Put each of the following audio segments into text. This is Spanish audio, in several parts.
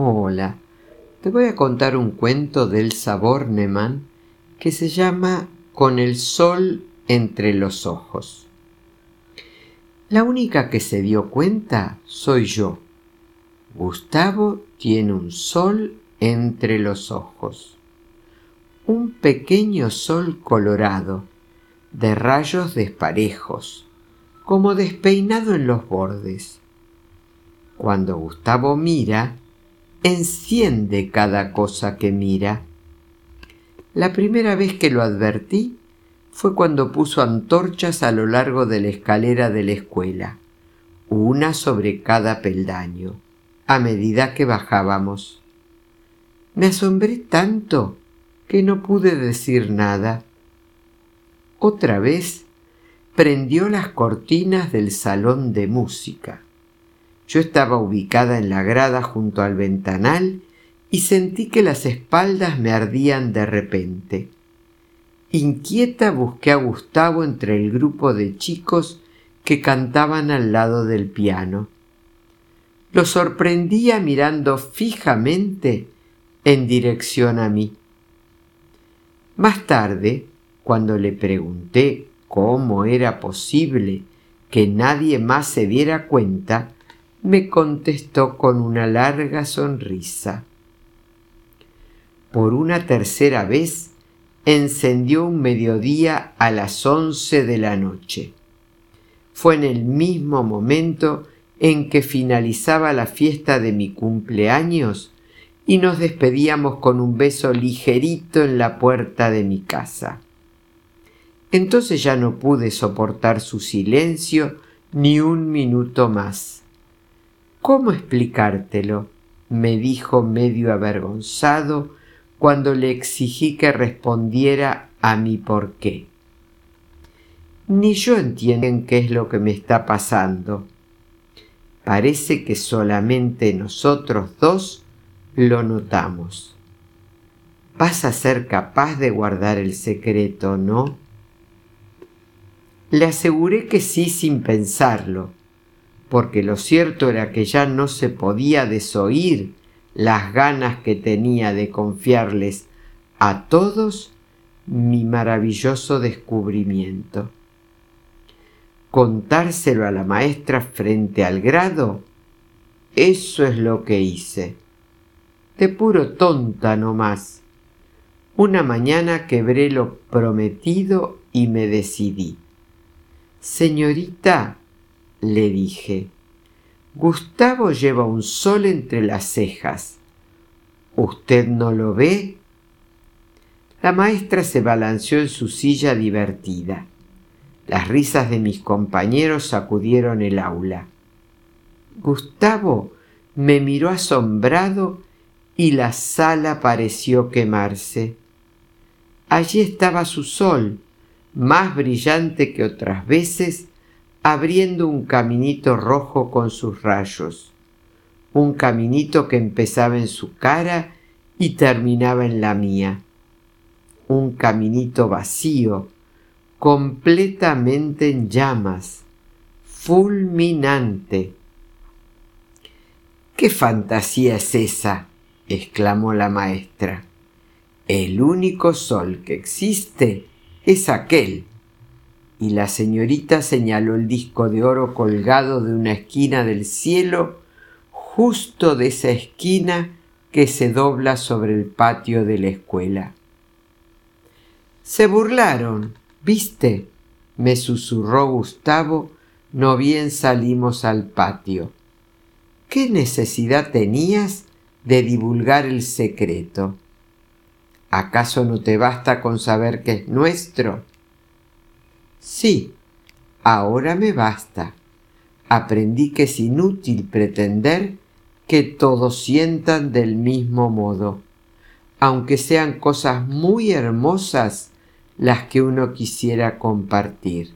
Hola, te voy a contar un cuento del Saborneman que se llama Con el sol entre los ojos. La única que se dio cuenta soy yo. Gustavo tiene un sol entre los ojos. Un pequeño sol colorado, de rayos desparejos, como despeinado en los bordes. Cuando Gustavo mira, enciende cada cosa que mira. La primera vez que lo advertí fue cuando puso antorchas a lo largo de la escalera de la escuela, una sobre cada peldaño, a medida que bajábamos. Me asombré tanto que no pude decir nada. Otra vez prendió las cortinas del salón de música. Yo estaba ubicada en la grada junto al ventanal y sentí que las espaldas me ardían de repente. Inquieta busqué a Gustavo entre el grupo de chicos que cantaban al lado del piano. Lo sorprendía mirando fijamente en dirección a mí. Más tarde, cuando le pregunté cómo era posible que nadie más se diera cuenta, me contestó con una larga sonrisa. Por una tercera vez encendió un mediodía a las once de la noche. Fue en el mismo momento en que finalizaba la fiesta de mi cumpleaños y nos despedíamos con un beso ligerito en la puerta de mi casa. Entonces ya no pude soportar su silencio ni un minuto más. ¿Cómo explicártelo? me dijo medio avergonzado cuando le exigí que respondiera a mi por qué. Ni yo entiendo qué es lo que me está pasando. Parece que solamente nosotros dos lo notamos. Vas a ser capaz de guardar el secreto, ¿no? Le aseguré que sí sin pensarlo, porque lo cierto era que ya no se podía desoír las ganas que tenía de confiarles a todos mi maravilloso descubrimiento. Contárselo a la maestra frente al grado, eso es lo que hice. De puro tonta no más. Una mañana quebré lo prometido y me decidí. Señorita, le dije, Gustavo lleva un sol entre las cejas. ¿Usted no lo ve? La maestra se balanceó en su silla divertida. Las risas de mis compañeros sacudieron el aula. Gustavo me miró asombrado y la sala pareció quemarse. Allí estaba su sol, más brillante que otras veces, abriendo un caminito rojo con sus rayos, un caminito que empezaba en su cara y terminaba en la mía, un caminito vacío, completamente en llamas, fulminante. ¿Qué fantasía es esa? exclamó la maestra. El único sol que existe es aquel y la señorita señaló el disco de oro colgado de una esquina del cielo, justo de esa esquina que se dobla sobre el patio de la escuela. Se burlaron, ¿viste? me susurró Gustavo, no bien salimos al patio. ¿Qué necesidad tenías de divulgar el secreto? ¿Acaso no te basta con saber que es nuestro? Sí, ahora me basta. Aprendí que es inútil pretender que todos sientan del mismo modo, aunque sean cosas muy hermosas las que uno quisiera compartir.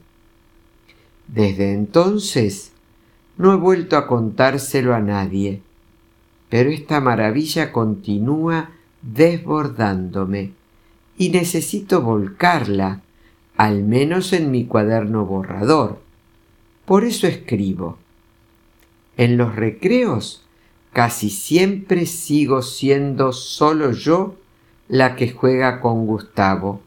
Desde entonces no he vuelto a contárselo a nadie, pero esta maravilla continúa desbordándome y necesito volcarla al menos en mi cuaderno borrador. Por eso escribo. En los recreos casi siempre sigo siendo solo yo la que juega con Gustavo.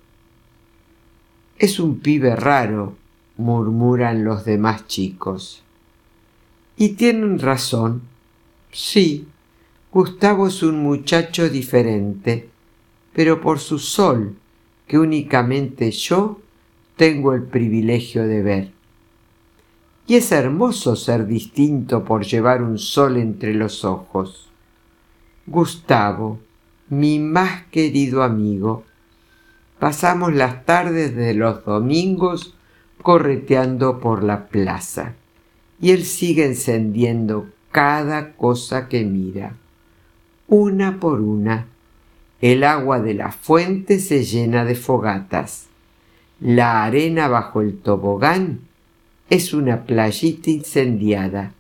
Es un pibe raro, murmuran los demás chicos. Y tienen razón. Sí, Gustavo es un muchacho diferente, pero por su sol, que únicamente yo tengo el privilegio de ver. Y es hermoso ser distinto por llevar un sol entre los ojos. Gustavo, mi más querido amigo, pasamos las tardes de los domingos correteando por la plaza y él sigue encendiendo cada cosa que mira. Una por una, el agua de la fuente se llena de fogatas. La arena bajo el tobogán es una playita incendiada.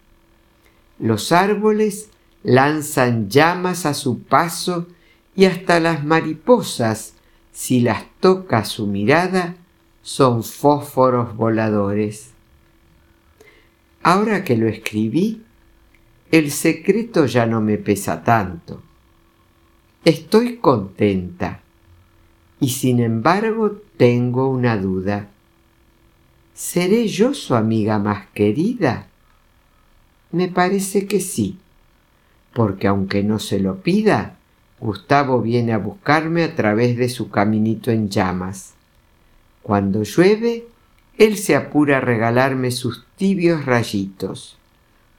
Los árboles lanzan llamas a su paso y hasta las mariposas, si las toca su mirada, son fósforos voladores. Ahora que lo escribí, el secreto ya no me pesa tanto. Estoy contenta y sin embargo tengo una duda. ¿Seré yo su amiga más querida? Me parece que sí, porque aunque no se lo pida, Gustavo viene a buscarme a través de su caminito en llamas. Cuando llueve, él se apura a regalarme sus tibios rayitos.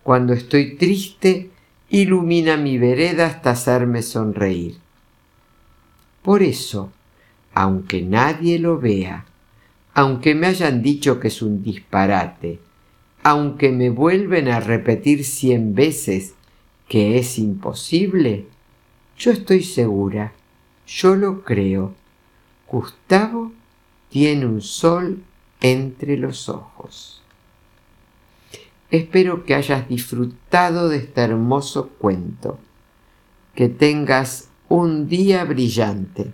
Cuando estoy triste, ilumina mi vereda hasta hacerme sonreír. Por eso, aunque nadie lo vea, aunque me hayan dicho que es un disparate, aunque me vuelven a repetir cien veces que es imposible, yo estoy segura, yo lo creo. Gustavo tiene un sol entre los ojos. Espero que hayas disfrutado de este hermoso cuento, que tengas un día brillante,